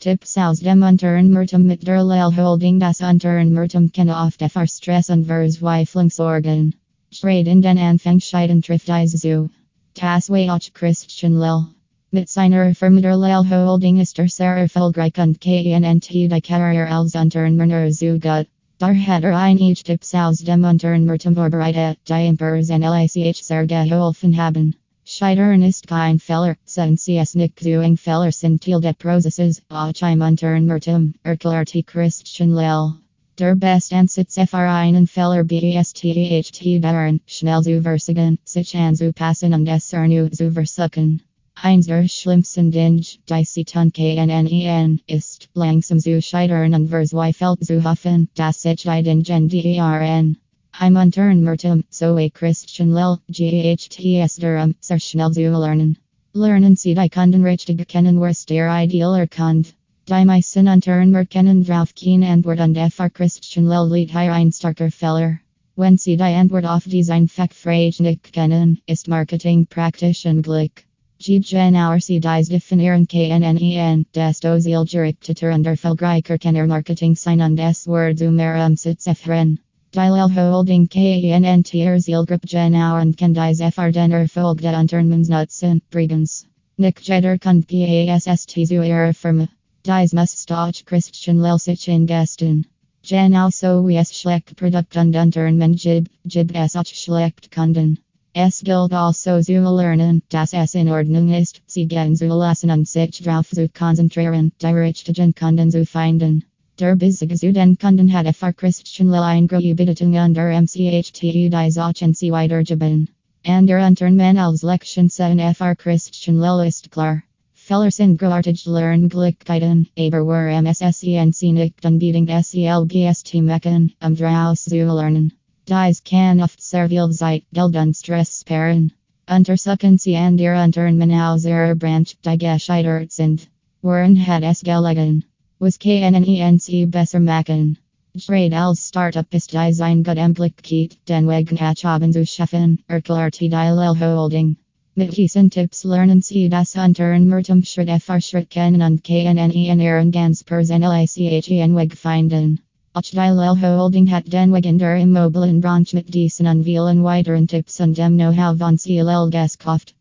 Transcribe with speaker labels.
Speaker 1: Tipps aus dem Unternehmertum mit der Holding das Unternehmertum kann oft für Stress und Verzweiflung sorgen. Trade in den Anfangscheiden trifft zu. Das auch Christian Lil. Mit seiner Firma der Holding ist er sehr erfolgreich und KNNT die Karriere als Unternehmer zu gut. Dar hat er einige Tipps aus dem Unternehmertum vorbereitet, die Impers NLICH sehr geholfen haben. Scheitern ist kein Fehler, sind sie es nicht doing Fehler sind Teil Prozesses, auch im Unternehmertum, erklärt Christian Lell. Der best Ansatz für einen Fehler best daran, schnell zu versiegen, sich anzupassen und es erneut zu versuchen. Eins der schlimmsten Dinge, die sie tun können, ist, langsam zu scheitern und verzweifelt zu hoffen, dass ich die Dingen deren. Im Unternehmertum, so a Christian Lil, GHTS Durham, sehr schnell zu lernen. Lernen Sie die Kunden richtig kennen, was der idealer Kund. Die meisten Unternehmer kennen drauf kein Antwort und FR Christian Lil lied hier ein starker Feller. Wenn Sie die Antwort auf Design Fachfrage nicht kennen, ist Marketing praktisch und Glück. Genauer Sie dies definieren KNNEN, des Doziel Gerichtete und Erfolgreicher Kenner Marketing sein und es Word um Sitz Efren. Dilel holding KNN Tierszielgruppe genau und den Erfolg der Unternehmensnutzen bringen. Nick Jeter kann PASST zu Firma. Dies muss Stoch Christian Lelsich in Gaston. Genau so wie es schlecht Produkt und Unternehmen gibt, gibt es auch schlecht Kunden. Es gilt also zu lernen, dass es in Ordnung ist, sie gehen zu lassen und sich drauf zu konzentrieren, die richtigen Kunden zu finden. Der Bezug zu den Kunden hat für Christian Lillein Geübungen under MCHTU die Zachency weitergeben. And der Unternehmen als Lektion 7 für Christian Lille ist klar. Feller sind geartig Lernglichkeiten, aber wir MSSENC nicht anbieten SELBST mecken, um draus zu lernen. Dies kann oft sehr Zeit, Geld und Stress sparen. Untersuchen Sie an der Unternehmen aus Ihrer Branche, die gescheitert sind. Warren hat es gelegen. Was KNNENC besser machen. Trade als Startup ist Design gut implikiert, den Weg haben zu schaffen, erklärt Dilel Holding. Mit diesen Tipps lernen Sie das Unternehmertum Schritt für Schritt kennen und KNNE in Ihren ganz persönlichen Weg finden. Auch Dilel Holding hat den Weg in der Immobilienbranche mit diesen und vielen weiteren Tipps und dem Know-how von Sie gekauft.